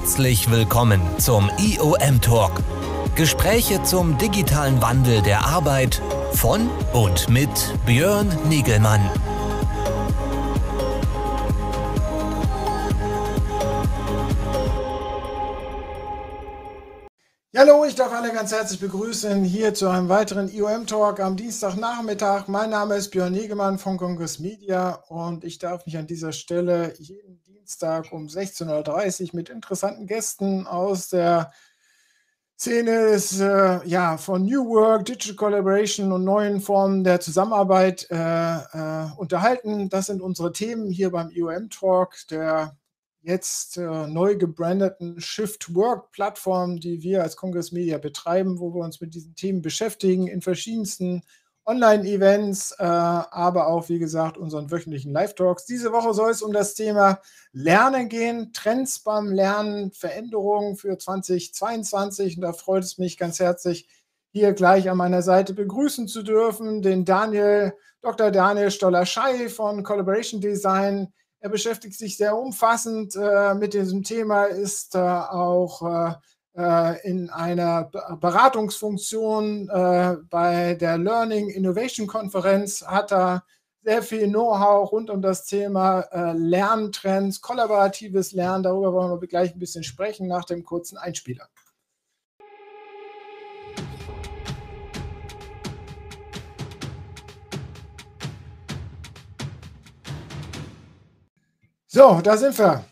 Herzlich willkommen zum IOM Talk. Gespräche zum digitalen Wandel der Arbeit von und mit Björn Nigelmann. Hallo, ich darf alle ganz herzlich begrüßen hier zu einem weiteren IOM Talk am Dienstagnachmittag. Mein Name ist Björn Negemann von Congress Media und ich darf mich an dieser Stelle jeden Dienstag um 16.30 Uhr mit interessanten Gästen aus der Szene des, äh, ja, von New Work, Digital Collaboration und neuen Formen der Zusammenarbeit äh, äh, unterhalten. Das sind unsere Themen hier beim IOM Talk, der jetzt äh, neu gebrandeten Shift Work Plattform, die wir als Congress Media betreiben, wo wir uns mit diesen Themen beschäftigen in verschiedensten Online-Events, äh, aber auch, wie gesagt, unseren wöchentlichen Live-Talks. Diese Woche soll es um das Thema Lernen gehen, Trends beim Lernen, Veränderungen für 2022. Und da freut es mich ganz herzlich, hier gleich an meiner Seite begrüßen zu dürfen, den Daniel, Dr. Daniel Stoller-Schei von Collaboration Design. Er beschäftigt sich sehr umfassend äh, mit diesem Thema, ist äh, auch äh, in einer Beratungsfunktion äh, bei der Learning Innovation Konferenz, hat er sehr viel Know-how rund um das Thema äh, Lerntrends, kollaboratives Lernen. Darüber wollen wir gleich ein bisschen sprechen nach dem kurzen Einspieler. So, da sind wir.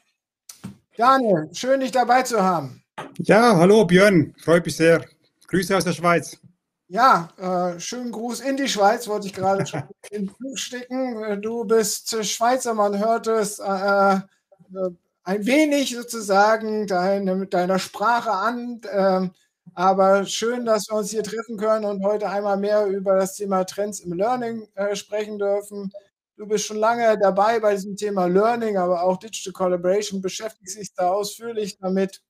Daniel, schön, dich dabei zu haben. Ja, hallo Björn, freut mich sehr. Grüße aus der Schweiz. Ja, äh, schönen Gruß in die Schweiz, wollte ich gerade schon in Flug stecken. Du bist Schweizer, man hört es äh, äh, ein wenig sozusagen deine, mit deiner Sprache an. Äh, aber schön, dass wir uns hier treffen können und heute einmal mehr über das Thema Trends im Learning äh, sprechen dürfen. Du bist schon lange dabei bei diesem Thema Learning, aber auch Digital Collaboration, beschäftigst dich da ausführlich damit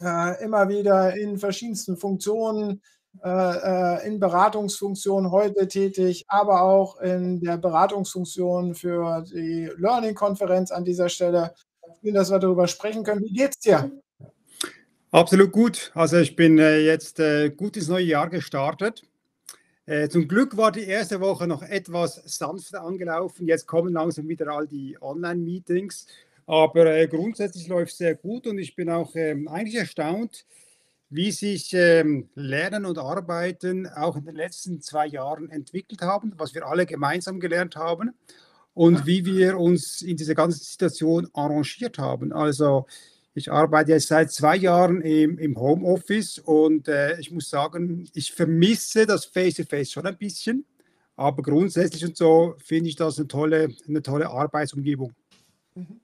äh, immer wieder in verschiedensten Funktionen, äh, äh, in Beratungsfunktionen heute tätig, aber auch in der Beratungsfunktion für die Learning-Konferenz an dieser Stelle. Schön, dass wir darüber sprechen können. Wie geht's dir? Absolut gut. Also ich bin äh, jetzt äh, gut ins neue Jahr gestartet. Zum Glück war die erste Woche noch etwas sanfter angelaufen. Jetzt kommen langsam wieder all die Online-Meetings. Aber äh, grundsätzlich läuft es sehr gut und ich bin auch ähm, eigentlich erstaunt, wie sich ähm, Lernen und Arbeiten auch in den letzten zwei Jahren entwickelt haben, was wir alle gemeinsam gelernt haben und wie wir uns in dieser ganzen Situation arrangiert haben. Also ich arbeite jetzt seit zwei Jahren im, im Homeoffice und äh, ich muss sagen, ich vermisse das Face-to-Face -face schon ein bisschen, aber grundsätzlich und so finde ich das eine tolle, eine tolle Arbeitsumgebung. Mhm.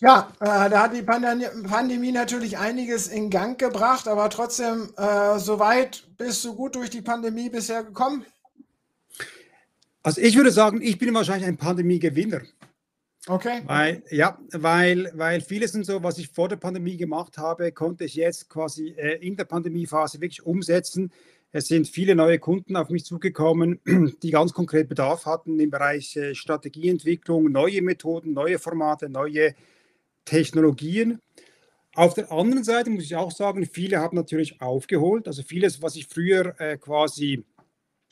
Ja, äh, da hat die Pandemie natürlich einiges in Gang gebracht, aber trotzdem, äh, soweit bist du gut durch die Pandemie bisher gekommen? Also ich würde sagen, ich bin wahrscheinlich ein Pandemiegewinner. Okay. Weil, ja, weil, weil vieles und so, was ich vor der Pandemie gemacht habe, konnte ich jetzt quasi äh, in der Pandemiephase wirklich umsetzen. Es sind viele neue Kunden auf mich zugekommen, die ganz konkret Bedarf hatten im Bereich äh, Strategieentwicklung, neue Methoden, neue Formate, neue Technologien. Auf der anderen Seite muss ich auch sagen, viele haben natürlich aufgeholt. Also vieles, was ich früher äh, quasi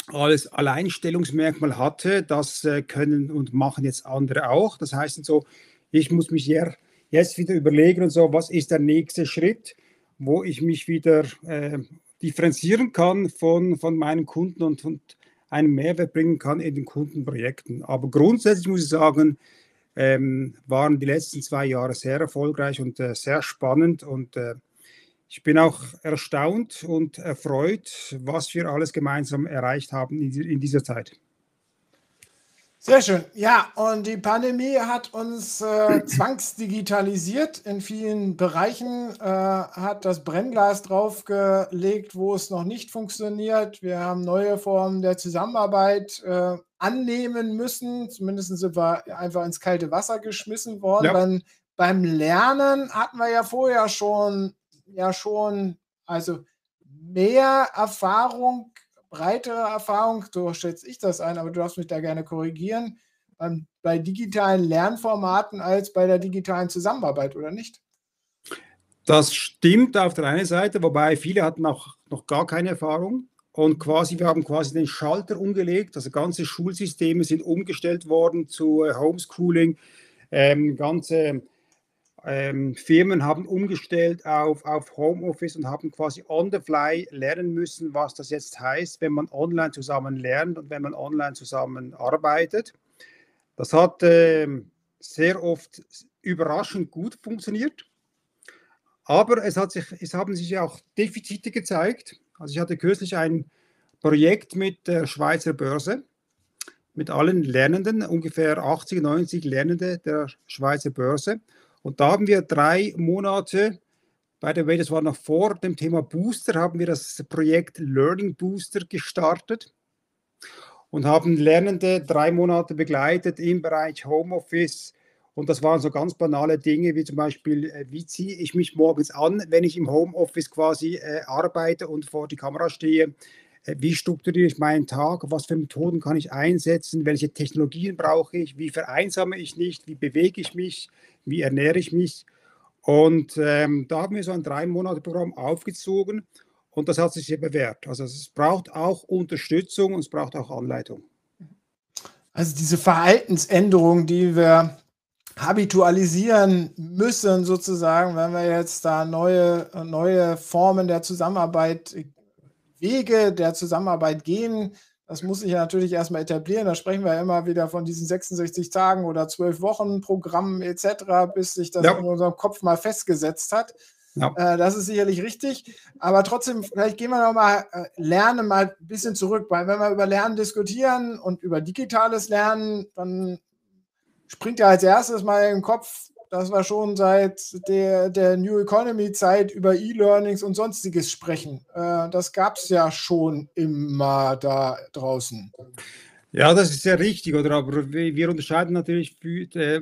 als Alleinstellungsmerkmal hatte, das äh, können und machen jetzt andere auch. Das heißt so, ich muss mich jetzt wieder überlegen und so, was ist der nächste Schritt, wo ich mich wieder äh, differenzieren kann von, von meinen Kunden und, und einen Mehrwert bringen kann in den Kundenprojekten. Aber grundsätzlich muss ich sagen, ähm, waren die letzten zwei Jahre sehr erfolgreich und äh, sehr spannend. Und äh, ich bin auch erstaunt und erfreut, was wir alles gemeinsam erreicht haben in, in dieser Zeit. Sehr schön. Ja, und die Pandemie hat uns äh, zwangsdigitalisiert in vielen Bereichen, äh, hat das Brennglas draufgelegt, wo es noch nicht funktioniert. Wir haben neue Formen der Zusammenarbeit äh, annehmen müssen. Zumindest sind wir einfach ins kalte Wasser geschmissen worden. Ja. Beim, beim Lernen hatten wir ja vorher schon, ja schon, also mehr Erfahrung breitere Erfahrung, so schätze ich das ein, aber du darfst mich da gerne korrigieren, bei digitalen Lernformaten als bei der digitalen Zusammenarbeit, oder nicht? Das stimmt auf der einen Seite, wobei viele hatten auch noch gar keine Erfahrung. Und quasi, wir haben quasi den Schalter umgelegt, also ganze Schulsysteme sind umgestellt worden zu äh, Homeschooling. Ähm, ganze ähm, Firmen haben umgestellt auf, auf Homeoffice und haben quasi on the fly lernen müssen, was das jetzt heißt, wenn man online zusammen lernt und wenn man online zusammen arbeitet. Das hat äh, sehr oft überraschend gut funktioniert. Aber es, hat sich, es haben sich auch Defizite gezeigt. Also ich hatte kürzlich ein Projekt mit der Schweizer Börse, mit allen Lernenden, ungefähr 80, 90 Lernende der Schweizer Börse. Und da haben wir drei Monate, by the way, das war noch vor dem Thema Booster, haben wir das Projekt Learning Booster gestartet und haben Lernende drei Monate begleitet im Bereich Homeoffice. Und das waren so ganz banale Dinge, wie zum Beispiel, äh, wie ziehe ich mich morgens an, wenn ich im Homeoffice quasi äh, arbeite und vor die Kamera stehe. Äh, wie strukturiere ich meinen Tag? Was für Methoden kann ich einsetzen? Welche Technologien brauche ich? Wie vereinsame ich nicht? Wie bewege ich mich? Wie ernähre ich mich? Und ähm, da haben wir so ein drei Monate Programm aufgezogen und das hat sich sehr bewährt. Also es braucht auch Unterstützung und es braucht auch Anleitung. Also diese Verhaltensänderung, die wir habitualisieren müssen, sozusagen, wenn wir jetzt da neue, neue Formen der Zusammenarbeit Wege der Zusammenarbeit gehen. Das muss sich ja natürlich erstmal etablieren. Da sprechen wir immer wieder von diesen 66 Tagen oder 12 Wochen Programmen etc., bis sich das ja. in unserem Kopf mal festgesetzt hat. Ja. Äh, das ist sicherlich richtig. Aber trotzdem, vielleicht gehen wir noch mal, äh, lernen mal ein bisschen zurück, weil wenn wir über Lernen diskutieren und über digitales Lernen, dann springt ja als erstes mal in den Kopf, dass wir schon seit der, der New Economy Zeit über E-Learnings und sonstiges sprechen. Äh, das gab es ja schon immer da draußen. Ja, das ist sehr richtig, oder? Aber wir unterscheiden natürlich,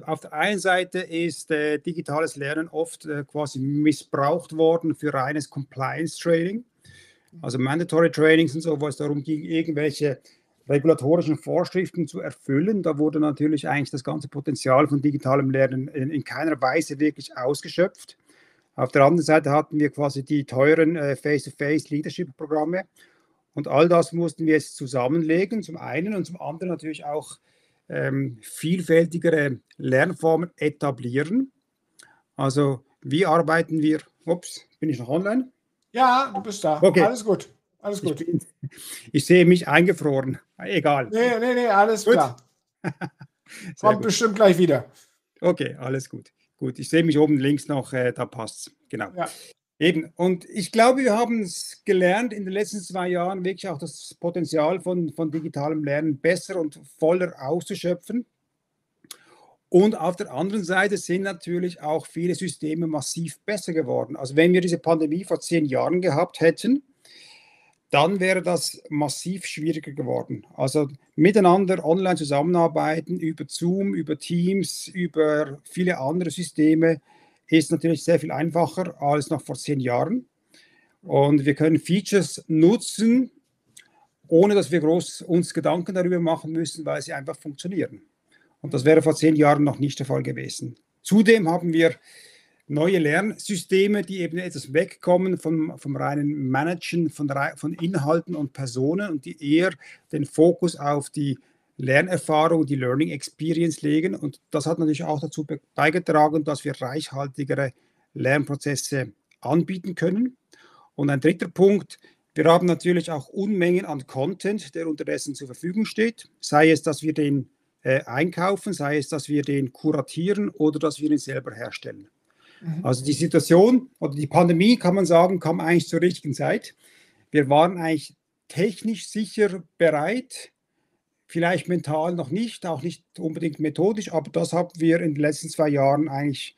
auf der einen Seite ist äh, digitales Lernen oft äh, quasi missbraucht worden für reines Compliance-Training, also Mandatory Trainings und so, wo es darum ging, irgendwelche regulatorischen Vorschriften zu erfüllen. Da wurde natürlich eigentlich das ganze Potenzial von digitalem Lernen in, in keiner Weise wirklich ausgeschöpft. Auf der anderen Seite hatten wir quasi die teuren äh, Face-to-Face-Leadership-Programme. Und all das mussten wir jetzt zusammenlegen, zum einen und zum anderen natürlich auch ähm, vielfältigere Lernformen etablieren. Also wie arbeiten wir? Ups, bin ich noch online? Ja, du bist da. Okay. Alles gut. Alles gut. Ich, bin, ich sehe mich eingefroren. Egal. Nee, nee, nee, alles gut. klar. Kommt gut. bestimmt gleich wieder. Okay, alles gut. Gut, ich sehe mich oben links noch, äh, da passt Genau. Ja. Eben, und ich glaube, wir haben es gelernt in den letzten zwei Jahren wirklich auch das Potenzial von, von digitalem Lernen besser und voller auszuschöpfen. Und auf der anderen Seite sind natürlich auch viele Systeme massiv besser geworden. Also wenn wir diese Pandemie vor zehn Jahren gehabt hätten, dann wäre das massiv schwieriger geworden. Also miteinander online zusammenarbeiten über Zoom, über Teams, über viele andere Systeme ist natürlich sehr viel einfacher als noch vor zehn Jahren. Und wir können Features nutzen, ohne dass wir groß uns Gedanken darüber machen müssen, weil sie einfach funktionieren. Und das wäre vor zehn Jahren noch nicht der Fall gewesen. Zudem haben wir neue Lernsysteme, die eben etwas wegkommen vom, vom reinen Managen von, von Inhalten und Personen und die eher den Fokus auf die Lernerfahrung, die Learning Experience legen. Und das hat natürlich auch dazu beigetragen, dass wir reichhaltigere Lernprozesse anbieten können. Und ein dritter Punkt, wir haben natürlich auch Unmengen an Content, der unterdessen zur Verfügung steht, sei es, dass wir den äh, einkaufen, sei es, dass wir den kuratieren oder dass wir ihn selber herstellen. Mhm. Also die Situation oder die Pandemie, kann man sagen, kam eigentlich zur richtigen Zeit. Wir waren eigentlich technisch sicher bereit, vielleicht mental noch nicht, auch nicht unbedingt methodisch, aber das haben wir in den letzten zwei Jahren eigentlich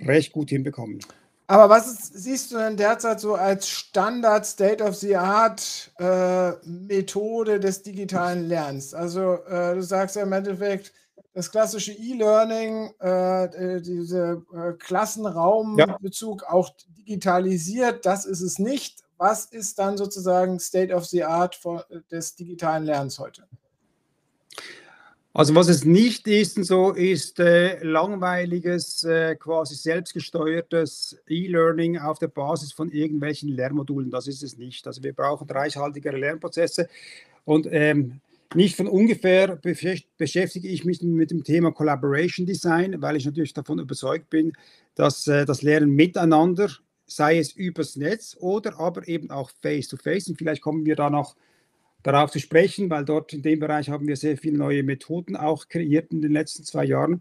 recht gut hinbekommen. Aber was ist, siehst du denn derzeit so als Standard State of the Art äh, Methode des digitalen Lernens? Also äh, du sagst ja im Endeffekt, das klassische E-Learning, äh, äh diese äh, Klassenraumbezug ja. auch digitalisiert, das ist es nicht. Was ist dann sozusagen State of the Art des digitalen Lernens heute? Also was es nicht ist, so ist äh, langweiliges, äh, quasi selbstgesteuertes E-Learning auf der Basis von irgendwelchen Lernmodulen. Das ist es nicht. Also wir brauchen reichhaltigere Lernprozesse und ähm, nicht von ungefähr beschäftige ich mich mit dem Thema Collaboration Design, weil ich natürlich davon überzeugt bin, dass äh, das Lernen miteinander, sei es übers Netz oder aber eben auch face-to-face, -face, und vielleicht kommen wir da noch darauf zu sprechen, weil dort in dem Bereich haben wir sehr viele neue Methoden auch kreiert in den letzten zwei Jahren.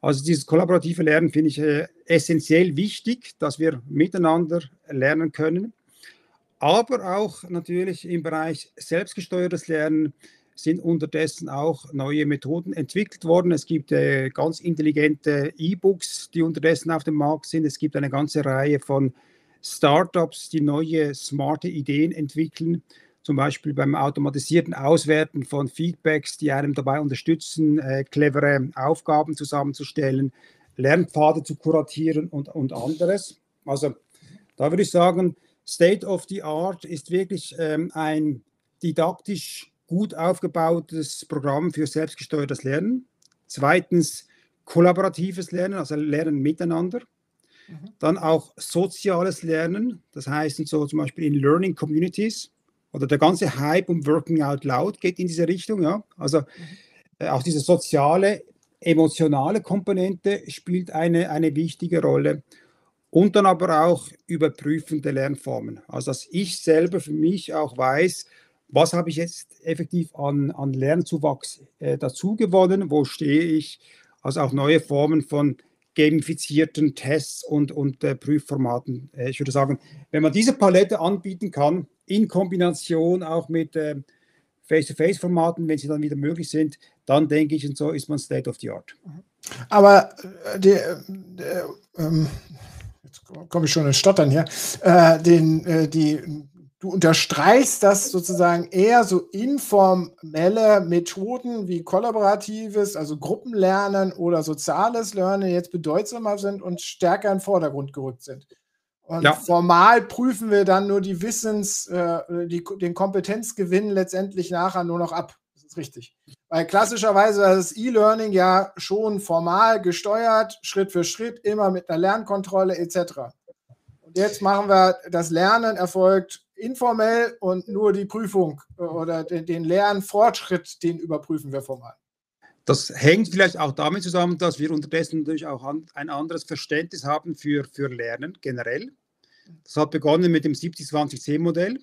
Also dieses kollaborative Lernen finde ich äh, essentiell wichtig, dass wir miteinander lernen können. Aber auch natürlich im Bereich selbstgesteuertes Lernen sind unterdessen auch neue Methoden entwickelt worden. Es gibt äh, ganz intelligente E-Books, die unterdessen auf dem Markt sind. Es gibt eine ganze Reihe von Startups, die neue smarte Ideen entwickeln zum Beispiel beim automatisierten Auswerten von Feedbacks, die einem dabei unterstützen, äh, clevere Aufgaben zusammenzustellen, Lernpfade zu kuratieren und, und anderes. Also da würde ich sagen, State of the Art ist wirklich ähm, ein didaktisch gut aufgebautes Programm für selbstgesteuertes Lernen. Zweitens kollaboratives Lernen, also Lernen miteinander. Mhm. Dann auch soziales Lernen, das heißt so zum Beispiel in Learning Communities oder der ganze Hype um Working Out Loud geht in diese Richtung. Ja? Also mhm. äh, auch diese soziale, emotionale Komponente spielt eine, eine wichtige Rolle. Und dann aber auch überprüfende Lernformen. Also dass ich selber für mich auch weiß, was habe ich jetzt effektiv an, an Lernzuwachs äh, dazu gewonnen, wo stehe ich, also auch neue Formen von gamifizierten Tests und, und äh, Prüfformaten. Äh, ich würde sagen, wenn man diese Palette anbieten kann, in Kombination auch mit äh, Face-to-Face-Formaten, wenn sie dann wieder möglich sind, dann denke ich, und so ist man State of the Art. Aber äh, die, äh, ähm, jetzt komme ich schon in Stottern hier, äh, den, äh, die, du unterstreichst, dass sozusagen eher so informelle Methoden wie kollaboratives, also Gruppenlernen oder soziales Lernen jetzt bedeutsamer sind und stärker in den Vordergrund gerückt sind. Und ja. formal prüfen wir dann nur die Wissens, äh, die, den Kompetenzgewinn letztendlich nachher nur noch ab. Das ist richtig. Weil klassischerweise ist E-Learning ja schon formal gesteuert, Schritt für Schritt, immer mit einer Lernkontrolle etc. Und jetzt machen wir, das Lernen erfolgt informell und nur die Prüfung äh, oder den, den Lernfortschritt, den überprüfen wir formal. Das hängt vielleicht auch damit zusammen, dass wir unterdessen natürlich auch ein anderes Verständnis haben für, für Lernen generell. Das hat begonnen mit dem 70-20-10-Modell,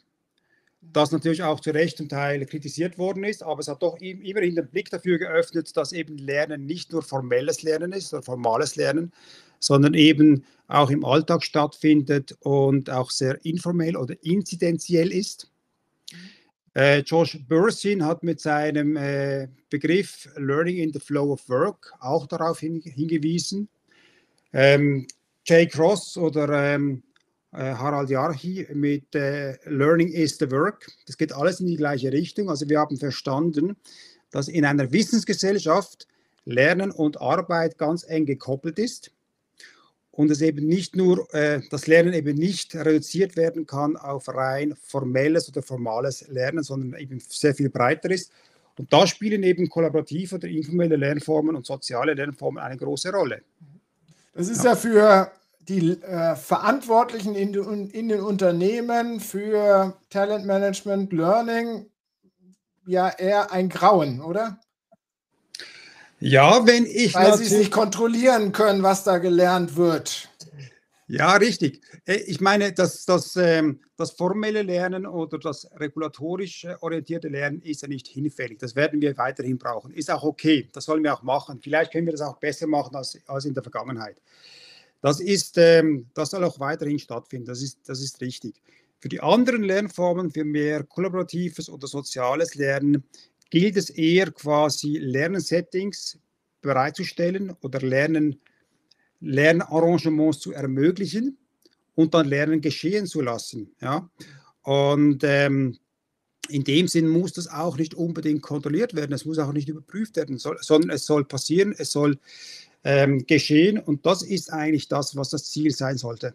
das natürlich auch zu Recht zum Teil kritisiert worden ist, aber es hat doch immerhin den Blick dafür geöffnet, dass eben Lernen nicht nur formelles Lernen ist oder formales Lernen, sondern eben auch im Alltag stattfindet und auch sehr informell oder inzidenziell ist. Äh, Josh Bursin hat mit seinem äh, Begriff Learning in the Flow of Work auch darauf hin, hingewiesen. Ähm, Jay Cross oder ähm, äh, Harald Jarchi mit äh, Learning is the Work. Das geht alles in die gleiche Richtung. Also wir haben verstanden, dass in einer Wissensgesellschaft Lernen und Arbeit ganz eng gekoppelt ist und es eben nicht nur, äh, das Lernen eben nicht reduziert werden kann auf rein formelles oder formales Lernen, sondern eben sehr viel breiter ist. Und da spielen eben kollaborative oder informelle Lernformen und soziale Lernformen eine große Rolle. Das ist ja, ja für die äh, Verantwortlichen in, in, den Unternehmen für Talentmanagement, Learning ja eher ein Grauen, oder? Ja, wenn ich. Weil sie es nicht kontrollieren können, was da gelernt wird. Ja, richtig. Äh, ich meine, das, das, ähm, das formelle Lernen oder das regulatorisch orientierte Lernen ist ja nicht hinfällig. Das werden wir weiterhin brauchen. Ist auch okay. Das sollen wir auch machen. Vielleicht können wir das auch besser machen als, als in der Vergangenheit. Das, ist, ähm, das soll auch weiterhin stattfinden. Das ist, das ist richtig. Für die anderen Lernformen, für mehr kollaboratives oder soziales Lernen, gilt es eher quasi Lernsettings bereitzustellen oder Lernen, Lernarrangements zu ermöglichen und dann Lernen geschehen zu lassen. Ja? Und ähm, in dem Sinn muss das auch nicht unbedingt kontrolliert werden, es muss auch nicht überprüft werden, sondern es soll passieren, es soll ähm, geschehen und das ist eigentlich das, was das Ziel sein sollte.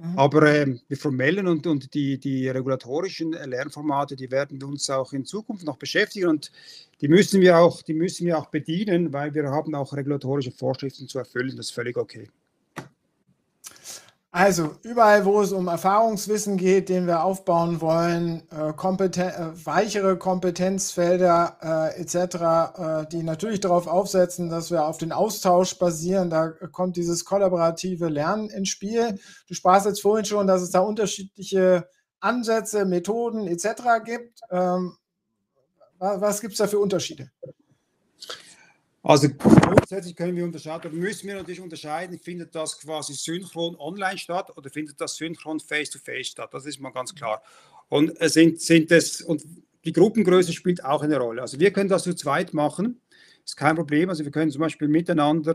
Mhm. Aber äh, die formellen und, und die, die regulatorischen Lernformate, die werden uns auch in Zukunft noch beschäftigen und die müssen wir auch, die müssen wir auch bedienen, weil wir haben auch regulatorische Vorschriften zu erfüllen. Das ist völlig okay. Also überall, wo es um Erfahrungswissen geht, den wir aufbauen wollen, äh, kompeten äh, weichere Kompetenzfelder äh, etc., äh, die natürlich darauf aufsetzen, dass wir auf den Austausch basieren, da kommt dieses kollaborative Lernen ins Spiel. Du sprachst jetzt vorhin schon, dass es da unterschiedliche Ansätze, Methoden etc. gibt. Ähm, was was gibt es da für Unterschiede? Also grundsätzlich können wir unterscheiden, müssen wir natürlich unterscheiden, findet das quasi synchron online statt oder findet das synchron face-to-face -face statt? Das ist mal ganz klar. Und sind, sind es, und die Gruppengröße spielt auch eine Rolle. Also wir können das zu zweit machen, ist kein Problem. Also wir können zum Beispiel miteinander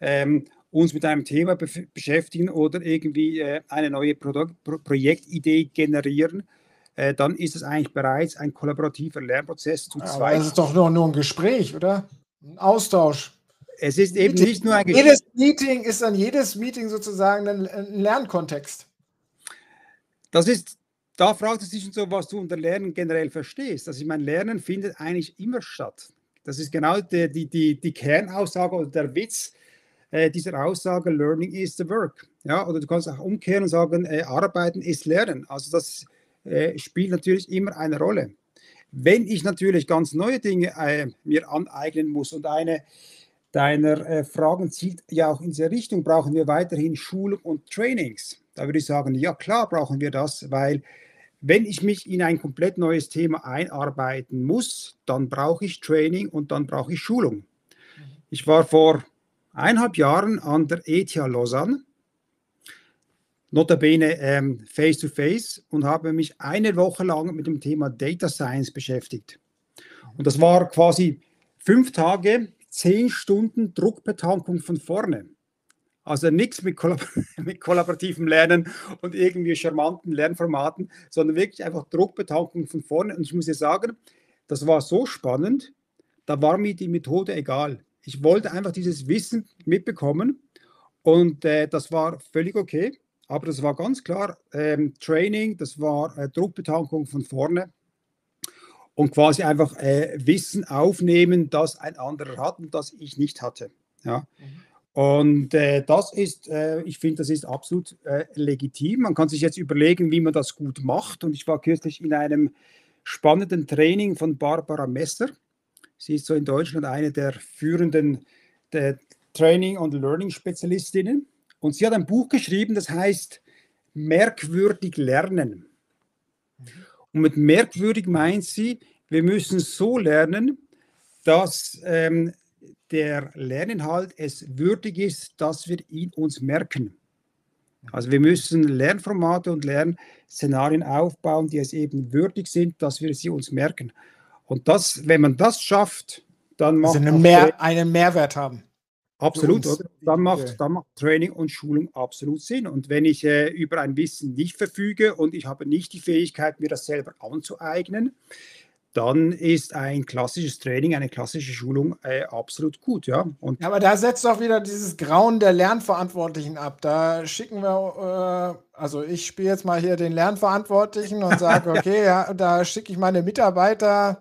ähm, uns mit einem Thema be beschäftigen oder irgendwie äh, eine neue Produkt Pro Projektidee generieren. Äh, dann ist es eigentlich bereits ein kollaborativer Lernprozess zu zweit. Aber das ist doch nur, nur ein Gespräch, oder? Ein Austausch. Es ist eben Meeting. nicht nur ein Jedes Meeting ist dann jedes Meeting sozusagen ein, ein Lernkontext. Das ist, da fragt es sich schon so, was du unter Lernen generell verstehst. Also ich meine, Lernen findet eigentlich immer statt. Das ist genau die, die, die, die Kernaussage oder der Witz äh, dieser Aussage, Learning is the work. Ja, oder du kannst auch umkehren und sagen, äh, Arbeiten ist Lernen. Also das äh, spielt natürlich immer eine Rolle. Wenn ich natürlich ganz neue Dinge äh, mir aneignen muss und eine deiner äh, Fragen zielt ja auch in diese Richtung, brauchen wir weiterhin Schulung und Trainings. Da würde ich sagen, ja klar brauchen wir das, weil wenn ich mich in ein komplett neues Thema einarbeiten muss, dann brauche ich Training und dann brauche ich Schulung. Ich war vor eineinhalb Jahren an der ETH Lausanne notabene ähm, face to face und habe mich eine Woche lang mit dem Thema Data Science beschäftigt. Und das war quasi fünf Tage, zehn Stunden Druckbetankung von vorne. Also nichts mit, kollab mit kollaborativem Lernen und irgendwie charmanten Lernformaten, sondern wirklich einfach Druckbetankung von vorne. Und ich muss dir sagen, das war so spannend, da war mir die Methode egal. Ich wollte einfach dieses Wissen mitbekommen und äh, das war völlig okay. Aber das war ganz klar ähm, Training, das war äh, Druckbetankung von vorne und quasi einfach äh, Wissen aufnehmen, das ein anderer hat und das ich nicht hatte. Ja. Mhm. Und äh, das ist, äh, ich finde, das ist absolut äh, legitim. Man kann sich jetzt überlegen, wie man das gut macht. Und ich war kürzlich in einem spannenden Training von Barbara Messer. Sie ist so in Deutschland eine der führenden der Training- und Learning-Spezialistinnen. Und sie hat ein Buch geschrieben, das heißt Merkwürdig lernen. Und mit merkwürdig meint sie, wir müssen so lernen, dass ähm, der Lerninhalt es würdig ist, dass wir ihn uns merken. Also wir müssen Lernformate und Lernszenarien aufbauen, die es eben würdig sind, dass wir sie uns merken. Und das, wenn man das schafft, dann macht also eine Mehr, einen Mehrwert haben. Absolut, oder? Dann macht, dann macht Training und Schulung absolut Sinn. Und wenn ich äh, über ein Wissen nicht verfüge und ich habe nicht die Fähigkeit, mir das selber anzueignen, dann ist ein klassisches Training, eine klassische Schulung äh, absolut gut, ja. Und ja, aber da setzt doch wieder dieses Grauen der Lernverantwortlichen ab. Da schicken wir, äh, also ich spiele jetzt mal hier den Lernverantwortlichen und sage, okay, ja, da schicke ich meine Mitarbeiter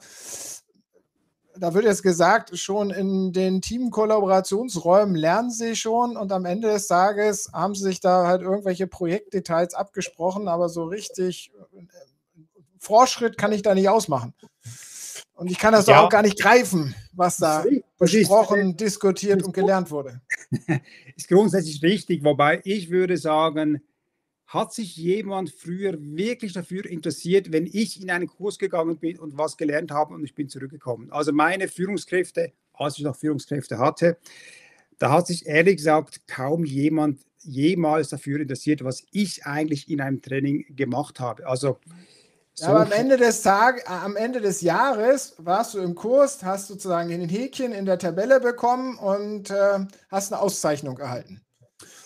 da wird jetzt gesagt, schon in den Teamkollaborationsräumen lernen sie schon und am Ende des Tages haben sie sich da halt irgendwelche Projektdetails abgesprochen, aber so richtig äh, Fortschritt kann ich da nicht ausmachen. Und ich kann das ja. auch gar nicht greifen, was da besprochen, ist, diskutiert und gelernt wurde. Ist grundsätzlich richtig, wobei ich würde sagen, hat sich jemand früher wirklich dafür interessiert, wenn ich in einen Kurs gegangen bin und was gelernt habe und ich bin zurückgekommen? Also meine Führungskräfte, als ich noch Führungskräfte hatte, da hat sich ehrlich gesagt kaum jemand jemals dafür interessiert, was ich eigentlich in einem Training gemacht habe. Also so aber am Ende des Tages, äh, am Ende des Jahres warst du im Kurs, hast sozusagen den Häkchen in der Tabelle bekommen und äh, hast eine Auszeichnung erhalten.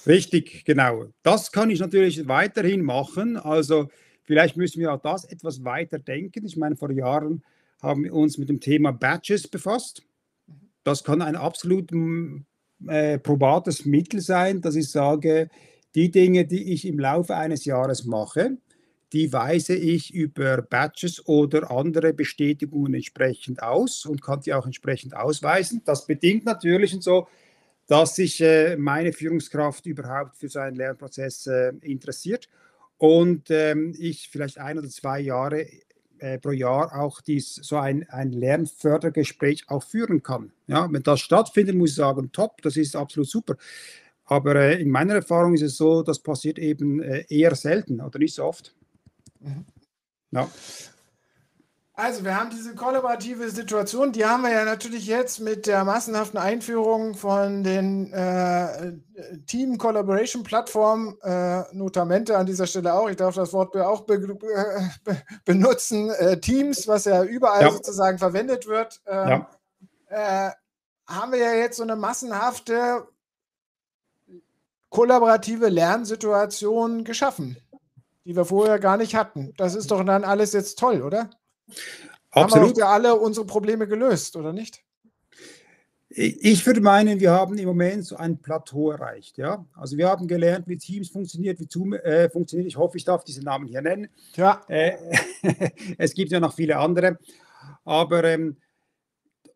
Richtig, genau. Das kann ich natürlich weiterhin machen. Also vielleicht müssen wir auch das etwas weiter denken. Ich meine, vor Jahren haben wir uns mit dem Thema Badges befasst. Das kann ein absolut mm, äh, probates Mittel sein, dass ich sage, die Dinge, die ich im Laufe eines Jahres mache, die weise ich über Badges oder andere Bestätigungen entsprechend aus und kann die auch entsprechend ausweisen. Das bedingt natürlich und so, dass sich äh, meine Führungskraft überhaupt für so einen Lernprozess äh, interessiert und ähm, ich vielleicht ein oder zwei Jahre äh, pro Jahr auch dies, so ein, ein Lernfördergespräch auch führen kann. Ja, wenn das stattfindet, muss ich sagen, top, das ist absolut super. Aber äh, in meiner Erfahrung ist es so, das passiert eben äh, eher selten oder nicht so oft. Mhm. Ja. Also, wir haben diese kollaborative Situation, die haben wir ja natürlich jetzt mit der massenhaften Einführung von den äh, Team Collaboration Plattformen, äh, Notamente an dieser Stelle auch, ich darf das Wort auch be be benutzen, äh, Teams, was ja überall ja. sozusagen verwendet wird, ähm, ja. Äh, haben wir ja jetzt so eine massenhafte kollaborative Lernsituation geschaffen, die wir vorher gar nicht hatten. Das ist doch dann alles jetzt toll, oder? Absolut. Haben wir alle unsere Probleme gelöst, oder nicht? Ich würde meinen, wir haben im Moment so ein Plateau erreicht. Ja? Also wir haben gelernt, wie Teams funktioniert, wie Zoom äh, funktioniert. Ich hoffe, ich darf diese Namen hier nennen. Ja. Äh, es gibt ja noch viele andere. Aber ähm,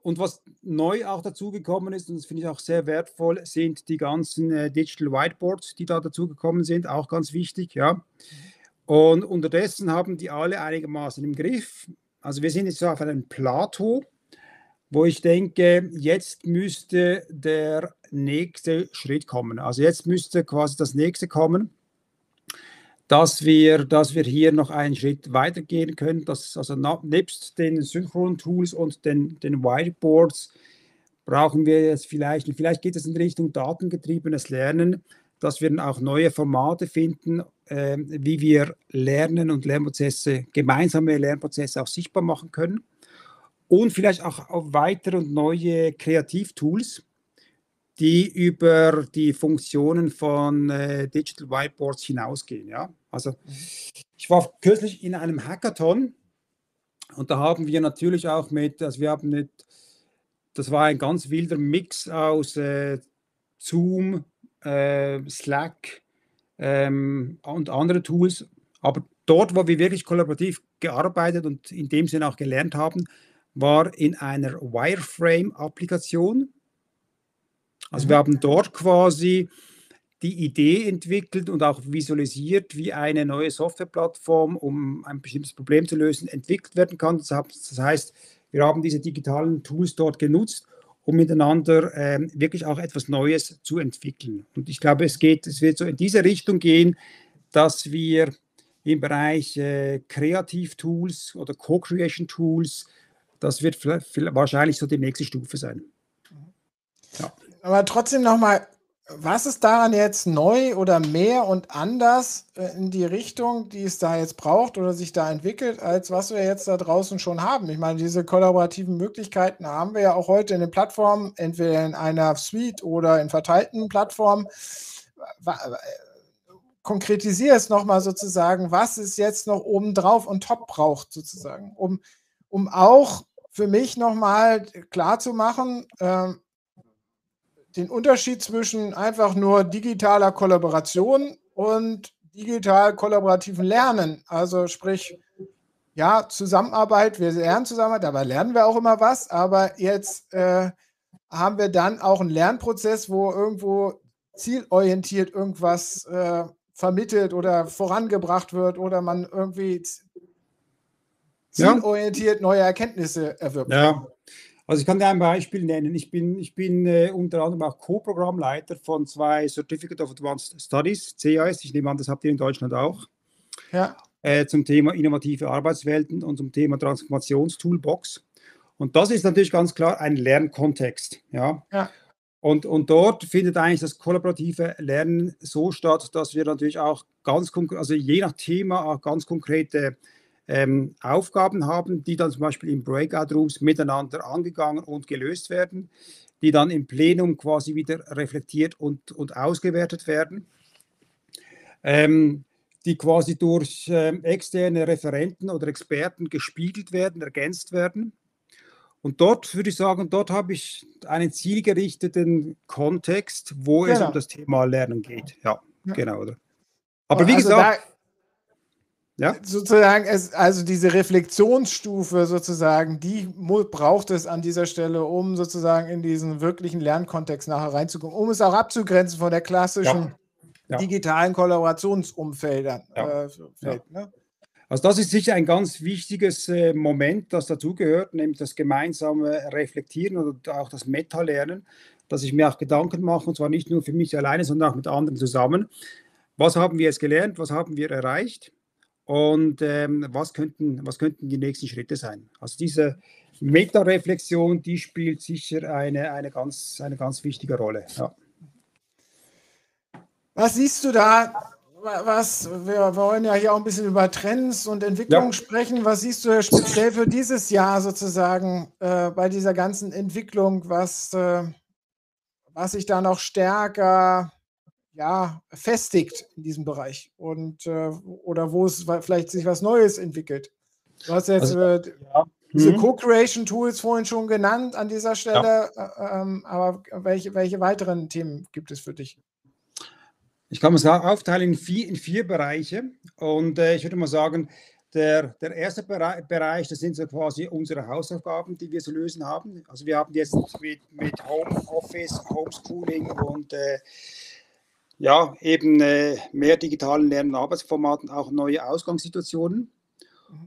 und was neu auch dazugekommen ist, und das finde ich auch sehr wertvoll, sind die ganzen äh, Digital Whiteboards, die da dazugekommen sind, auch ganz wichtig. Ja. Und unterdessen haben die alle einigermaßen im Griff. Also wir sind jetzt auf einem Plateau, wo ich denke, jetzt müsste der nächste Schritt kommen. Also jetzt müsste quasi das nächste kommen, dass wir, dass wir hier noch einen Schritt weitergehen können. Dass, also nebst den Synchron-Tools und den, den Whiteboards brauchen wir jetzt vielleicht, vielleicht geht es in Richtung datengetriebenes Lernen, dass wir auch neue Formate finden, äh, wie wir Lernen und Lernprozesse, gemeinsame Lernprozesse auch sichtbar machen können. Und vielleicht auch auf weitere und neue Kreativtools, die über die Funktionen von äh, Digital Whiteboards hinausgehen. Ja? Also ich war kürzlich in einem Hackathon und da haben wir natürlich auch mit, also wir haben mit, das war ein ganz wilder Mix aus äh, Zoom, äh, Slack ähm, und andere Tools. Aber dort, wo wir wirklich kollaborativ gearbeitet und in dem Sinne auch gelernt haben, war in einer Wireframe-Applikation. Also mhm. wir haben dort quasi die Idee entwickelt und auch visualisiert, wie eine neue Softwareplattform, um ein bestimmtes Problem zu lösen, entwickelt werden kann. Das heißt, wir haben diese digitalen Tools dort genutzt um miteinander ähm, wirklich auch etwas Neues zu entwickeln. Und ich glaube, es geht, es wird so in diese Richtung gehen, dass wir im Bereich äh, Kreativ-Tools oder Co-Creation-Tools, das wird wahrscheinlich so die nächste Stufe sein. Ja. Aber trotzdem nochmal was ist daran jetzt neu oder mehr und anders äh, in die Richtung, die es da jetzt braucht oder sich da entwickelt, als was wir jetzt da draußen schon haben? Ich meine, diese kollaborativen Möglichkeiten haben wir ja auch heute in den Plattformen, entweder in einer Suite oder in verteilten Plattformen. Konkretisiere es nochmal sozusagen, was es jetzt noch obendrauf und top braucht, sozusagen, um, um auch für mich nochmal klar zu machen, äh, den Unterschied zwischen einfach nur digitaler Kollaboration und digital kollaborativen Lernen. Also sprich, ja, Zusammenarbeit, wir lernen Zusammenarbeit, dabei lernen wir auch immer was, aber jetzt äh, haben wir dann auch einen Lernprozess, wo irgendwo zielorientiert irgendwas äh, vermittelt oder vorangebracht wird oder man irgendwie zielorientiert neue Erkenntnisse erwirbt. Ja, also ich kann dir ein Beispiel nennen. Ich bin, ich bin äh, unter anderem auch Co-Programmleiter von zwei Certificate of Advanced Studies, CAS. Ich nehme an, das habt ihr in Deutschland auch. Ja. Äh, zum Thema innovative Arbeitswelten und zum Thema Transformationstoolbox. Und das ist natürlich ganz klar ein Lernkontext. Ja. ja. Und, und dort findet eigentlich das kollaborative Lernen so statt, dass wir natürlich auch ganz konkret, also je nach Thema auch ganz konkrete ähm, Aufgaben haben, die dann zum Beispiel in Breakout-Rooms miteinander angegangen und gelöst werden, die dann im Plenum quasi wieder reflektiert und, und ausgewertet werden, ähm, die quasi durch ähm, externe Referenten oder Experten gespiegelt werden, ergänzt werden. Und dort würde ich sagen, dort habe ich einen zielgerichteten Kontext, wo genau. es um das Thema Lernen geht. Ja. ja. genau. Oder? Aber wie also gesagt, ja? sozusagen, es, also diese Reflexionsstufe sozusagen, die braucht es an dieser Stelle, um sozusagen in diesen wirklichen Lernkontext nachher reinzukommen, um es auch abzugrenzen von der klassischen ja. digitalen Kollaborationsumfeldern. Äh, Feld, ne? Also das ist sicher ein ganz wichtiges äh, Moment, das dazugehört, nämlich das gemeinsame Reflektieren und auch das Meta-Lernen, dass ich mir auch Gedanken mache, und zwar nicht nur für mich alleine, sondern auch mit anderen zusammen. Was haben wir jetzt gelernt? Was haben wir erreicht? Und ähm, was, könnten, was könnten die nächsten Schritte sein? Also diese Meta-Reflexion, die spielt sicher eine, eine, ganz, eine ganz wichtige Rolle. Ja. Was siehst du da? Was, wir wollen ja hier auch ein bisschen über Trends und Entwicklungen ja. sprechen. Was siehst du speziell für dieses Jahr sozusagen äh, bei dieser ganzen Entwicklung, was, äh, was sich da noch stärker ja, festigt in diesem Bereich und äh, oder wo es vielleicht sich was Neues entwickelt. Du hast jetzt also, äh, ja. diese mhm. Co-Creation-Tools vorhin schon genannt an dieser Stelle, ja. Äh, ähm, aber welche, welche weiteren Themen gibt es für dich? Ich kann es aufteilen in vier, in vier Bereiche und äh, ich würde mal sagen, der, der erste Bereich, das sind so quasi unsere Hausaufgaben, die wir zu lösen haben. Also wir haben jetzt mit, mit Homeoffice, Homeschooling und äh, ja, eben äh, mehr digitalen Lern- und Arbeitsformaten, auch neue Ausgangssituationen.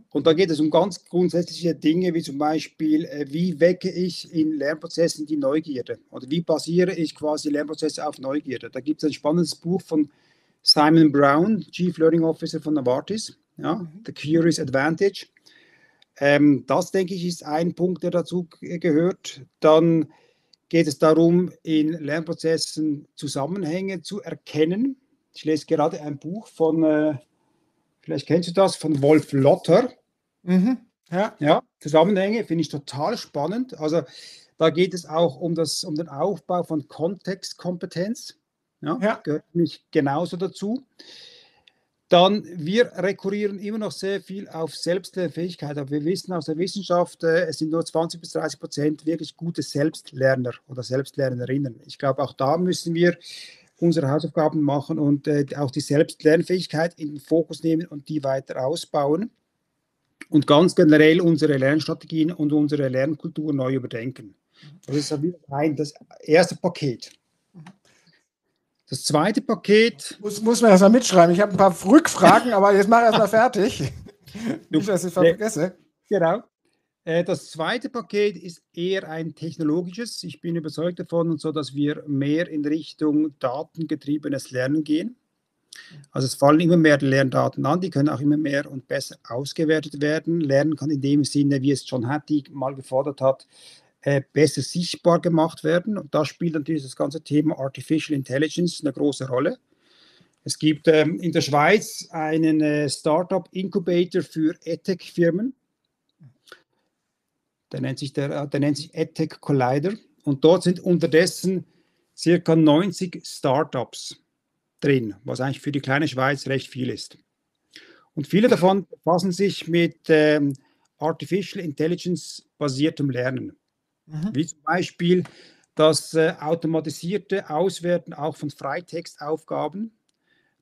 Und da geht es um ganz grundsätzliche Dinge, wie zum Beispiel, äh, wie wecke ich in Lernprozessen die Neugierde? Oder wie basiere ich quasi Lernprozesse auf Neugierde? Da gibt es ein spannendes Buch von Simon Brown, Chief Learning Officer von Novartis, ja, The Curious Advantage. Ähm, das, denke ich, ist ein Punkt, der dazu gehört. Dann geht es darum, in Lernprozessen Zusammenhänge zu erkennen. Ich lese gerade ein Buch von, äh, vielleicht kennst du das, von Wolf Lotter. Mhm. Ja. ja, Zusammenhänge finde ich total spannend. Also da geht es auch um, das, um den Aufbau von Kontextkompetenz. Ja, ja. Gehört mich genauso dazu. Dann, wir rekurrieren immer noch sehr viel auf Selbstlernfähigkeit. Aber wir wissen aus der Wissenschaft, äh, es sind nur 20 bis 30 Prozent wirklich gute Selbstlerner oder Selbstlernerinnen. Ich glaube, auch da müssen wir unsere Hausaufgaben machen und äh, auch die Selbstlernfähigkeit in den Fokus nehmen und die weiter ausbauen. Und ganz generell unsere Lernstrategien und unsere Lernkultur neu überdenken. Das ist das erste Paket. Das zweite Paket. Muss, muss man erstmal mitschreiben. Ich habe ein paar Rückfragen, aber jetzt mach erstmal fertig. Nicht, dass ich vergesse. Genau. Äh, das zweite Paket ist eher ein technologisches. Ich bin überzeugt davon und so, dass wir mehr in Richtung datengetriebenes Lernen gehen. Also es fallen immer mehr Lerndaten an, die können auch immer mehr und besser ausgewertet werden. Lernen kann in dem Sinne, wie es John Hattie mal gefordert hat, äh, besser sichtbar gemacht werden. Und da spielt natürlich das ganze Thema Artificial Intelligence eine große Rolle. Es gibt ähm, in der Schweiz einen äh, Startup-Incubator für EdTech-Firmen. Der nennt sich, der, der sich EdTech Collider. Und dort sind unterdessen circa 90 Startups drin, was eigentlich für die kleine Schweiz recht viel ist. Und viele davon befassen sich mit ähm, Artificial Intelligence basiertem Lernen. Mhm. Wie zum Beispiel das äh, automatisierte Auswerten auch von Freitextaufgaben,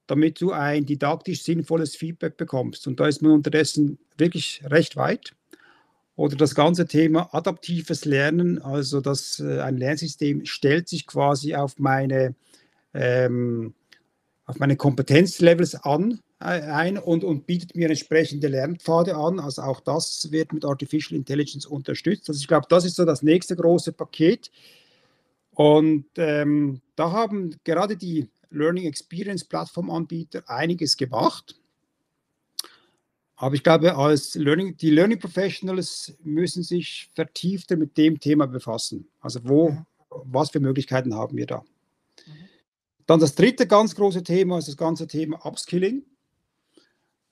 damit du ein didaktisch sinnvolles Feedback bekommst. Und da ist man unterdessen wirklich recht weit. Oder das ganze Thema adaptives Lernen, also dass äh, ein Lernsystem stellt sich quasi auf meine, ähm, auf meine Kompetenzlevels an ein und, und bietet mir entsprechende Lernpfade an. Also auch das wird mit Artificial Intelligence unterstützt. Also ich glaube, das ist so das nächste große Paket. Und ähm, da haben gerade die Learning Experience Plattformanbieter einiges gemacht. Aber ich glaube, als Learning, die Learning Professionals müssen sich vertiefter mit dem Thema befassen. Also wo, was für Möglichkeiten haben wir da? Dann das dritte ganz große Thema ist das ganze Thema Upskilling.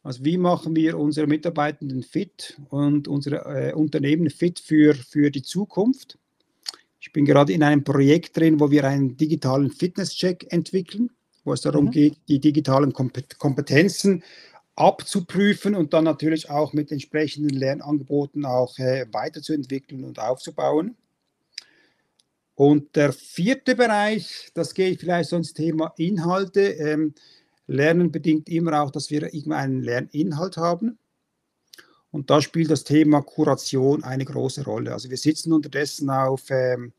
Also wie machen wir unsere Mitarbeitenden fit und unsere äh, Unternehmen fit für, für die Zukunft? Ich bin gerade in einem Projekt drin, wo wir einen digitalen Fitnesscheck entwickeln, wo es darum mhm. geht, die digitalen Kompetenzen abzuprüfen und dann natürlich auch mit entsprechenden Lernangeboten auch äh, weiterzuentwickeln und aufzubauen. Und der vierte Bereich, das gehe ich vielleicht so ins Thema Inhalte. Ähm, Lernen bedingt immer auch, dass wir irgendeinen Lerninhalt haben. Und da spielt das Thema Kuration eine große Rolle. Also wir sitzen unterdessen auf ähm,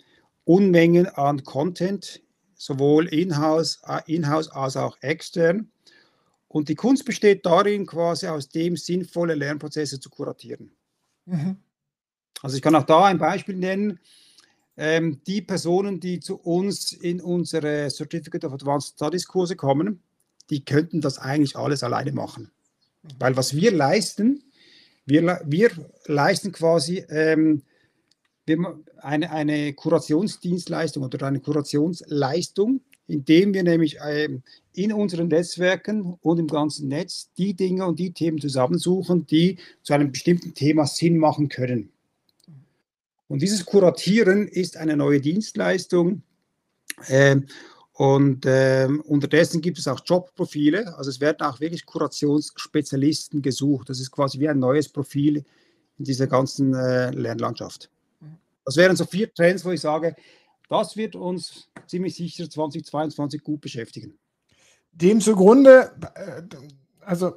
Unmengen an Content, sowohl in-house äh, in als auch extern. Und die Kunst besteht darin, quasi aus dem sinnvolle Lernprozesse zu kuratieren. Mhm. Also ich kann auch da ein Beispiel nennen. Ähm, die Personen, die zu uns in unsere Certificate of Advanced Studies Kurse kommen, die könnten das eigentlich alles alleine machen. Weil was wir leisten, wir, wir leisten quasi ähm, eine, eine Kurationsdienstleistung oder eine Kurationsleistung, indem wir nämlich ähm, in unseren Netzwerken und im ganzen Netz die Dinge und die Themen zusammensuchen, die zu einem bestimmten Thema Sinn machen können. Und dieses Kuratieren ist eine neue Dienstleistung. Äh, und äh, unterdessen gibt es auch Jobprofile. Also es werden auch wirklich Kurationsspezialisten gesucht. Das ist quasi wie ein neues Profil in dieser ganzen äh, Lernlandschaft. Das wären so vier Trends, wo ich sage, das wird uns ziemlich sicher 2022 gut beschäftigen. Dem zugrunde, äh, also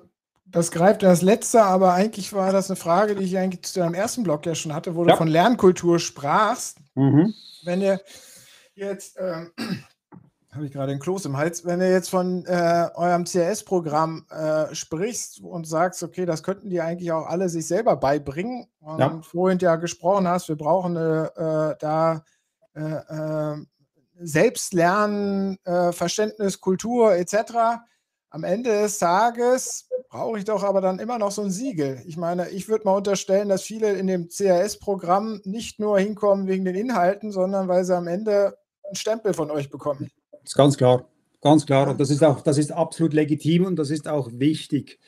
das greift das letzte, aber eigentlich war das eine Frage, die ich eigentlich zu deinem ersten Blog ja schon hatte, wo ja. du von Lernkultur sprachst. Mhm. Wenn ihr jetzt, äh, habe ich gerade einen Kloß im Hals, wenn du jetzt von äh, eurem CRS-Programm äh, sprichst und sagst, okay, das könnten die eigentlich auch alle sich selber beibringen und ja. vorhin ja gesprochen hast, wir brauchen äh, da äh, äh, Selbstlernen, Verständnis, Kultur etc am Ende des Tages brauche ich doch aber dann immer noch so ein Siegel. Ich meine, ich würde mal unterstellen, dass viele in dem CRS-Programm nicht nur hinkommen wegen den Inhalten, sondern weil sie am Ende einen Stempel von euch bekommen. Das ist ganz klar. Ganz klar. Und das ist auch, das ist absolut legitim und das ist auch wichtig.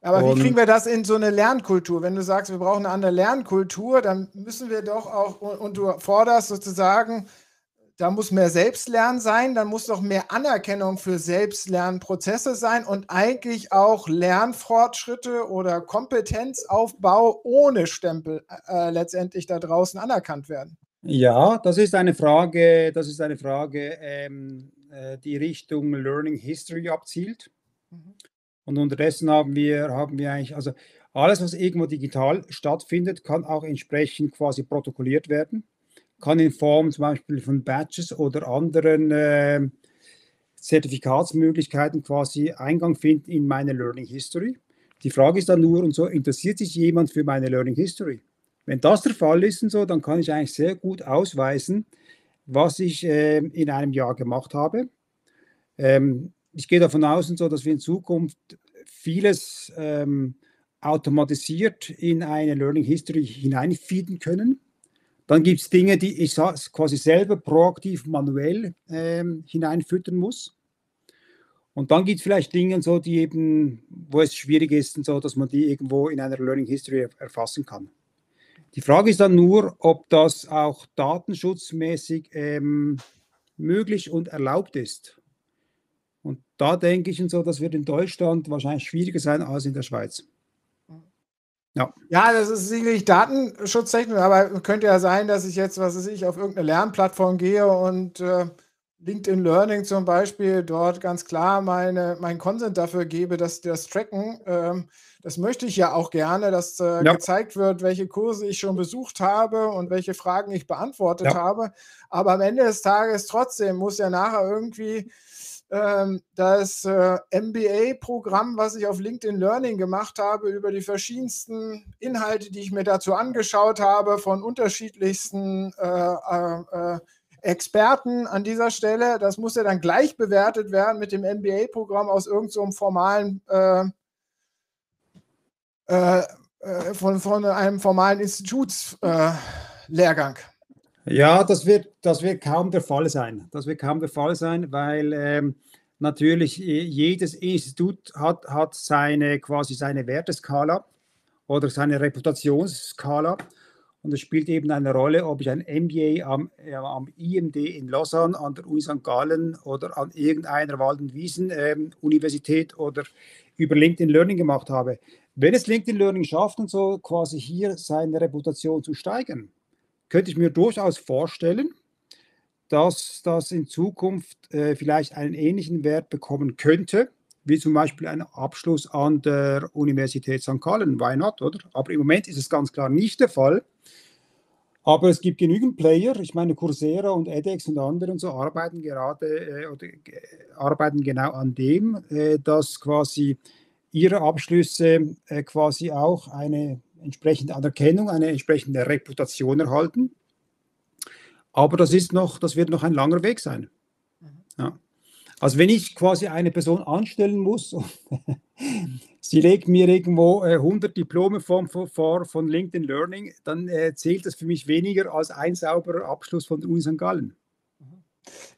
Aber und wie kriegen wir das in so eine Lernkultur? Wenn du sagst, wir brauchen eine andere Lernkultur, dann müssen wir doch auch, und du forderst sozusagen da muss mehr Selbstlernen sein, dann muss doch mehr Anerkennung für Selbstlernprozesse sein und eigentlich auch Lernfortschritte oder Kompetenzaufbau ohne Stempel äh, letztendlich da draußen anerkannt werden. Ja, das ist eine Frage, das ist eine Frage, ähm, äh, die Richtung Learning History abzielt. Mhm. Und unterdessen haben wir, haben wir eigentlich, also alles, was irgendwo digital stattfindet, kann auch entsprechend quasi protokolliert werden kann in Form zum Beispiel von Badges oder anderen äh, Zertifikatsmöglichkeiten quasi Eingang finden in meine Learning History. Die Frage ist dann nur, und so interessiert sich jemand für meine Learning History? Wenn das der Fall ist und so, dann kann ich eigentlich sehr gut ausweisen, was ich äh, in einem Jahr gemacht habe. Ähm, ich gehe davon aus, so, dass wir in Zukunft vieles ähm, automatisiert in eine Learning History hineinfeeden können. Dann gibt es Dinge, die ich quasi selber proaktiv manuell ähm, hineinfüttern muss. Und dann gibt es vielleicht Dinge, so, die eben, wo es schwierig ist, so, dass man die irgendwo in einer Learning History erfassen kann. Die Frage ist dann nur, ob das auch datenschutzmäßig ähm, möglich und erlaubt ist. Und da denke ich, und so, das wird in Deutschland wahrscheinlich schwieriger sein als in der Schweiz. Ja. ja, das ist sicherlich datenschutztechnisch, aber könnte ja sein, dass ich jetzt, was weiß ich, auf irgendeine Lernplattform gehe und äh, LinkedIn Learning zum Beispiel dort ganz klar meine, meinen Consent dafür gebe, dass die das tracken. Ähm, das möchte ich ja auch gerne, dass äh, ja. gezeigt wird, welche Kurse ich schon besucht habe und welche Fragen ich beantwortet ja. habe. Aber am Ende des Tages trotzdem muss ja nachher irgendwie ähm, das äh, MBA-Programm, was ich auf LinkedIn Learning gemacht habe, über die verschiedensten Inhalte, die ich mir dazu angeschaut habe, von unterschiedlichsten äh, äh, äh Experten an dieser Stelle. Das muss ja dann gleich bewertet werden mit dem MBA-Programm aus irgendeinem so formalen äh, äh, von, von einem formalen Institutslehrgang. Ja, das wird, das wird kaum der Fall sein. Das wird kaum der Fall sein, weil ähm, natürlich äh, jedes Institut hat, hat seine quasi seine Werteskala oder seine Reputationsskala. Und es spielt eben eine Rolle, ob ich ein MBA am, ja, am IMD in Lausanne, an der Uni St. Gallen oder an irgendeiner Wald- und Wiesen-Universität ähm, oder über LinkedIn Learning gemacht habe. Wenn es LinkedIn Learning schafft und so quasi hier seine Reputation zu steigern, könnte ich mir durchaus vorstellen, dass das in Zukunft äh, vielleicht einen ähnlichen Wert bekommen könnte, wie zum Beispiel ein Abschluss an der Universität St. Gallen. Why not, oder? Aber im Moment ist es ganz klar nicht der Fall. Aber es gibt genügend Player, ich meine Coursera und edX und andere und so arbeiten gerade äh, oder äh, arbeiten genau an dem, äh, dass quasi ihre Abschlüsse äh, quasi auch eine entsprechende Anerkennung, eine entsprechende Reputation erhalten. Aber das ist noch, das wird noch ein langer Weg sein. Mhm. Ja. Also wenn ich quasi eine Person anstellen muss, sie legt mir irgendwo äh, 100 Diplome vor, vor, von LinkedIn Learning, dann äh, zählt das für mich weniger als ein sauberer Abschluss von der Uni St. Gallen.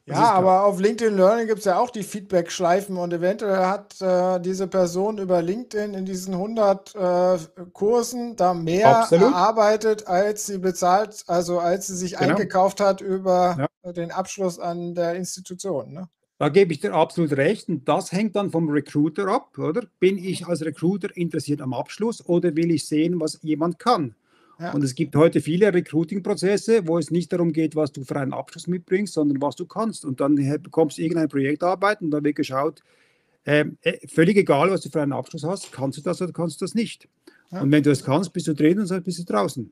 Ja, aber auf LinkedIn Learning gibt es ja auch die Feedback-Schleifen und eventuell hat äh, diese Person über LinkedIn in diesen 100 äh, Kursen da mehr Absolut. erarbeitet, als sie bezahlt, also als sie sich genau. eingekauft hat über ja. den Abschluss an der Institution. Ne? Da gebe ich dir absolut recht und das hängt dann vom Recruiter ab, oder? Bin ich als Recruiter interessiert am Abschluss oder will ich sehen, was jemand kann? Ja. Und es gibt heute viele Recruiting-Prozesse, wo es nicht darum geht, was du für einen Abschluss mitbringst, sondern was du kannst. Und dann bekommst du irgendeine Projektarbeit und dann wird geschaut, äh, völlig egal, was du für einen Abschluss hast, kannst du das oder kannst du das nicht. Ja. Und wenn du es kannst, bist du drin und bist du draußen.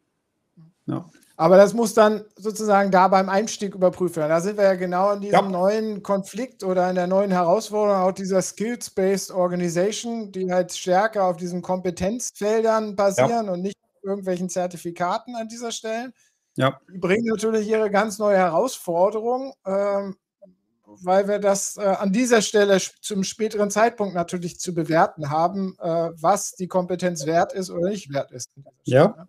Ja. Aber das muss dann sozusagen da beim Einstieg überprüft werden. Da sind wir ja genau in diesem ja. neuen Konflikt oder in der neuen Herausforderung auch dieser Skills-Based Organization, die halt stärker auf diesen Kompetenzfeldern basieren ja. und nicht irgendwelchen Zertifikaten an dieser Stelle. Ja. Die bringen natürlich ihre ganz neue Herausforderung, ähm, weil wir das äh, an dieser Stelle zum späteren Zeitpunkt natürlich zu bewerten haben, äh, was die Kompetenz wert ist oder nicht wert ist. Ja.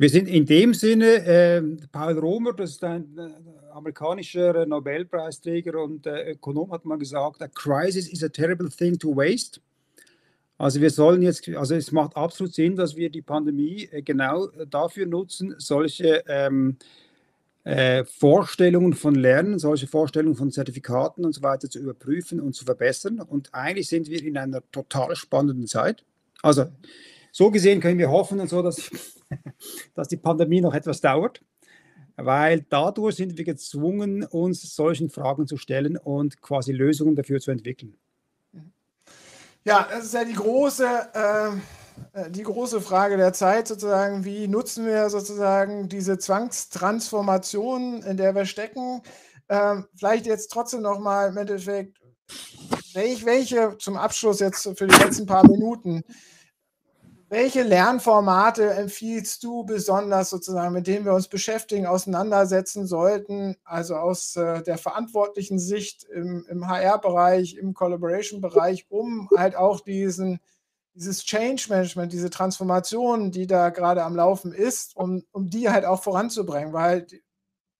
Wir sind in dem Sinne, äh, Paul Romer, das ist ein äh, amerikanischer Nobelpreisträger und äh, Ökonom, hat mal gesagt, a crisis is a terrible thing to waste. Also wir sollen jetzt, also es macht absolut Sinn, dass wir die Pandemie äh, genau äh, dafür nutzen, solche ähm, äh, Vorstellungen von Lernen, solche Vorstellungen von Zertifikaten und so weiter zu überprüfen und zu verbessern. Und eigentlich sind wir in einer total spannenden Zeit. Also so gesehen können wir hoffen und so, dass, dass die Pandemie noch etwas dauert, weil dadurch sind wir gezwungen, uns solchen Fragen zu stellen und quasi Lösungen dafür zu entwickeln. Ja, das ist ja die große, äh, die große Frage der Zeit sozusagen. Wie nutzen wir sozusagen diese Zwangstransformation, in der wir stecken? Ähm, vielleicht jetzt trotzdem nochmal im Endeffekt, welche zum Abschluss jetzt für die letzten paar Minuten welche Lernformate empfiehlst du besonders sozusagen, mit denen wir uns beschäftigen, auseinandersetzen sollten? Also aus äh, der verantwortlichen Sicht im, im HR-Bereich, im Collaboration-Bereich, um halt auch diesen, dieses Change Management, diese Transformation, die da gerade am Laufen ist, um, um die halt auch voranzubringen, weil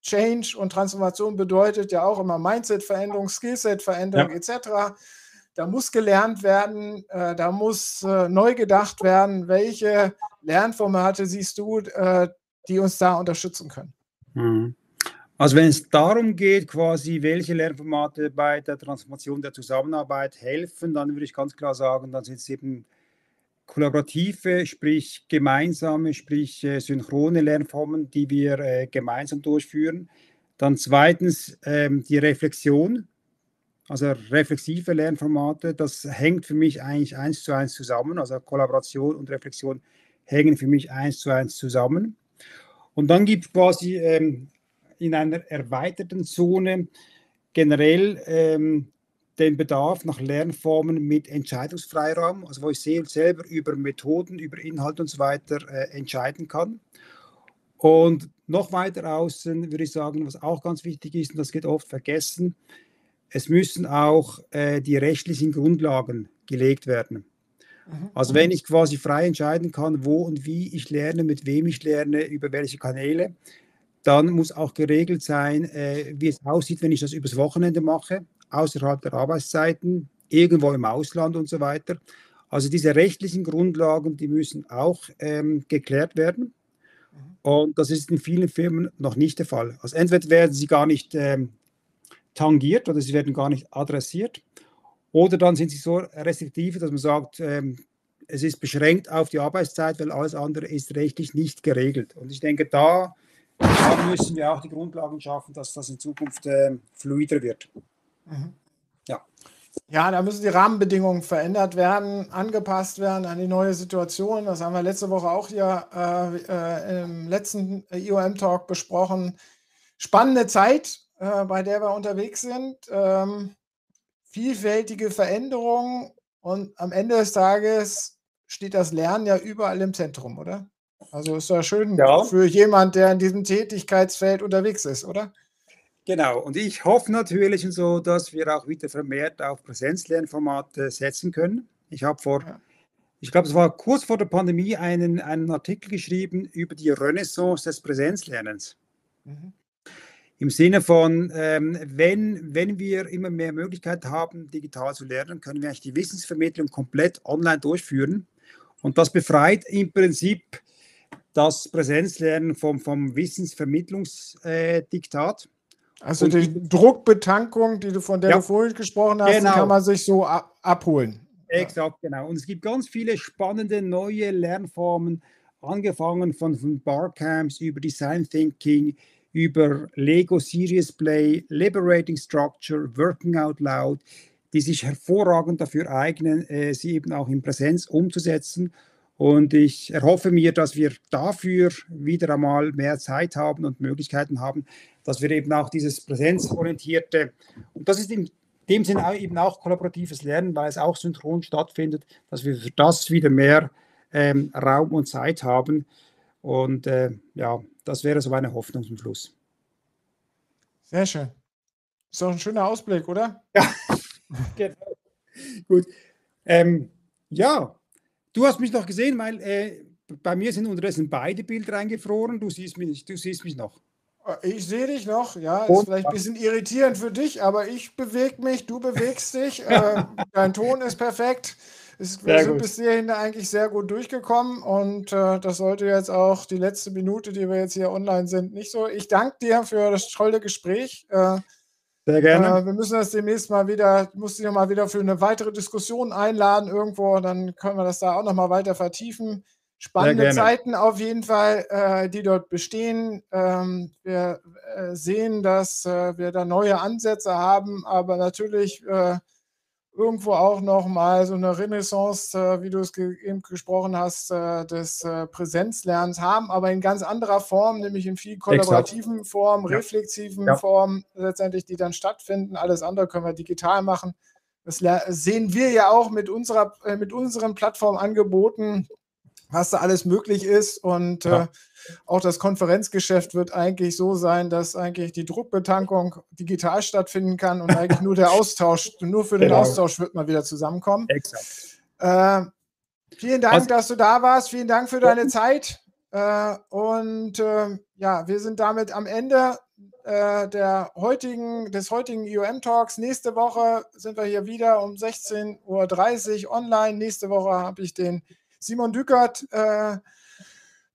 Change und Transformation bedeutet ja auch immer Mindset-Veränderung, Skillset-Veränderung ja. etc. Da muss gelernt werden, äh, da muss äh, neu gedacht werden. Welche Lernformate siehst du, äh, die uns da unterstützen können? Mhm. Also wenn es darum geht, quasi welche Lernformate bei der Transformation der Zusammenarbeit helfen, dann würde ich ganz klar sagen, dann sind es eben kollaborative, sprich gemeinsame, sprich äh, synchrone Lernformen, die wir äh, gemeinsam durchführen. Dann zweitens ähm, die Reflexion, also reflexive Lernformate, das hängt für mich eigentlich eins zu eins zusammen. Also Kollaboration und Reflexion hängen für mich eins zu eins zusammen. Und dann gibt es quasi ähm, in einer erweiterten Zone generell ähm, den Bedarf nach Lernformen mit Entscheidungsfreiraum, also wo ich selber über Methoden, über Inhalt und so weiter äh, entscheiden kann. Und noch weiter außen würde ich sagen, was auch ganz wichtig ist, und das geht oft vergessen, es müssen auch äh, die rechtlichen Grundlagen gelegt werden. Mhm. Also wenn ich quasi frei entscheiden kann, wo und wie ich lerne, mit wem ich lerne, über welche Kanäle, dann muss auch geregelt sein, äh, wie es aussieht, wenn ich das übers Wochenende mache, außerhalb der Arbeitszeiten, irgendwo im Ausland und so weiter. Also diese rechtlichen Grundlagen, die müssen auch ähm, geklärt werden. Mhm. Und das ist in vielen Firmen noch nicht der Fall. Also entweder werden sie gar nicht ähm, tangiert oder sie werden gar nicht adressiert. Oder dann sind sie so restriktiv, dass man sagt, ähm, es ist beschränkt auf die Arbeitszeit, weil alles andere ist rechtlich nicht geregelt. Und ich denke, da da müssen wir auch die Grundlagen schaffen, dass das in Zukunft äh, fluider wird. Mhm. Ja. Ja, da müssen die Rahmenbedingungen verändert werden, angepasst werden an die neue Situation. Das haben wir letzte Woche auch hier äh, äh, im letzten IOM-Talk besprochen. Spannende Zeit, äh, bei der wir unterwegs sind. Ähm, vielfältige Veränderungen und am Ende des Tages steht das Lernen ja überall im Zentrum, oder? Also ist ja schön ja. für jemand, der in diesem Tätigkeitsfeld unterwegs ist, oder? Genau, und ich hoffe natürlich so, dass wir auch wieder vermehrt auf Präsenzlernformate setzen können. Ich habe vor, ja. ich glaube, es war kurz vor der Pandemie, einen, einen Artikel geschrieben über die Renaissance des Präsenzlernens. Mhm. Im Sinne von, ähm, wenn, wenn wir immer mehr Möglichkeiten haben, digital zu lernen, können wir eigentlich die Wissensvermittlung komplett online durchführen. Und das befreit im Prinzip das Präsenzlernen vom, vom Wissensvermittlungsdiktat. Äh, also und die Druckbetankung, die du, von der ja, du vorhin gesprochen hast, genau. kann man sich so abholen. Exakt, genau. Und es gibt ganz viele spannende neue Lernformen, angefangen von, von Barcamps über Design Thinking, über Lego Serious Play, Liberating Structure, Working Out Loud, die sich hervorragend dafür eignen, äh, sie eben auch in Präsenz umzusetzen. Und ich erhoffe mir, dass wir dafür wieder einmal mehr Zeit haben und Möglichkeiten haben, dass wir eben auch dieses präsenzorientierte, und das ist in dem Sinne auch eben auch kollaboratives Lernen, weil es auch synchron stattfindet, dass wir für das wieder mehr ähm, Raum und Zeit haben. Und äh, ja, das wäre so meine Hoffnung zum Schluss. Sehr schön. Ist doch ein schöner Ausblick, oder? Ja, genau. Gut. Ähm, ja, du hast mich noch gesehen, weil äh, bei mir sind unterdessen beide Bilder eingefroren. Du siehst mich, du siehst mich noch. Ich sehe dich noch, ja, ist vielleicht ein bisschen irritierend für dich, aber ich bewege mich, du bewegst dich, äh, dein Ton ist perfekt. Es, wir sind bis hierhin eigentlich sehr gut durchgekommen und äh, das sollte jetzt auch die letzte Minute, die wir jetzt hier online sind, nicht so. Ich danke dir für das tolle Gespräch. Äh, sehr gerne. Äh, wir müssen das demnächst mal wieder, muss dich mal wieder für eine weitere Diskussion einladen irgendwo, dann können wir das da auch nochmal weiter vertiefen. Spannende Zeiten auf jeden Fall, äh, die dort bestehen. Ähm, wir äh, sehen, dass äh, wir da neue Ansätze haben, aber natürlich irgendwo auch noch mal so eine Renaissance, äh, wie du es ge eben gesprochen hast, äh, des äh, Präsenzlernens haben, aber in ganz anderer Form, nämlich in viel kollaborativen Exakt. Form, ja. reflexiven ja. Form letztendlich, die dann stattfinden. Alles andere können wir digital machen. Das sehen wir ja auch mit, unserer, mit unseren Plattformangeboten was da alles möglich ist. Und ja. äh, auch das Konferenzgeschäft wird eigentlich so sein, dass eigentlich die Druckbetankung digital stattfinden kann und eigentlich nur der Austausch, nur für den genau. Austausch wird man wieder zusammenkommen. Exakt. Äh, vielen Dank, Was? dass du da warst. Vielen Dank für deine Zeit. Äh, und äh, ja, wir sind damit am Ende äh, der heutigen, des heutigen IOM Talks. Nächste Woche sind wir hier wieder um 16.30 Uhr online. Nächste Woche habe ich den Simon Dückert äh,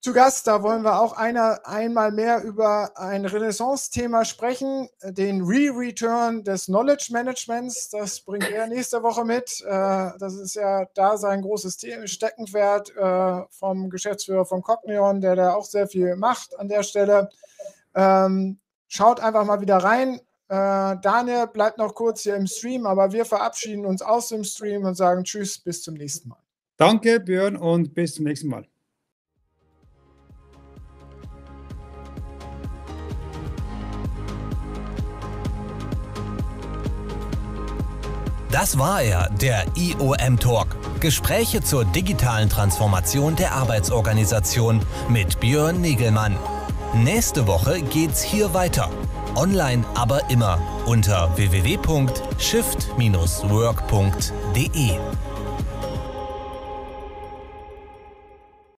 zu Gast. Da wollen wir auch einer, einmal mehr über ein Renaissance-Thema sprechen, den Re-Return des Knowledge Managements. Das bringt er nächste Woche mit. Äh, das ist ja da sein großes Steckenpferd äh, vom Geschäftsführer von Cognion, der da auch sehr viel macht an der Stelle. Ähm, schaut einfach mal wieder rein. Äh, Daniel bleibt noch kurz hier im Stream, aber wir verabschieden uns aus dem Stream und sagen Tschüss, bis zum nächsten Mal. Danke, Björn, und bis zum nächsten Mal. Das war er, der IOM Talk. Gespräche zur digitalen Transformation der Arbeitsorganisation mit Björn Negelmann. Nächste Woche geht's hier weiter. Online aber immer unter www.shift-work.de.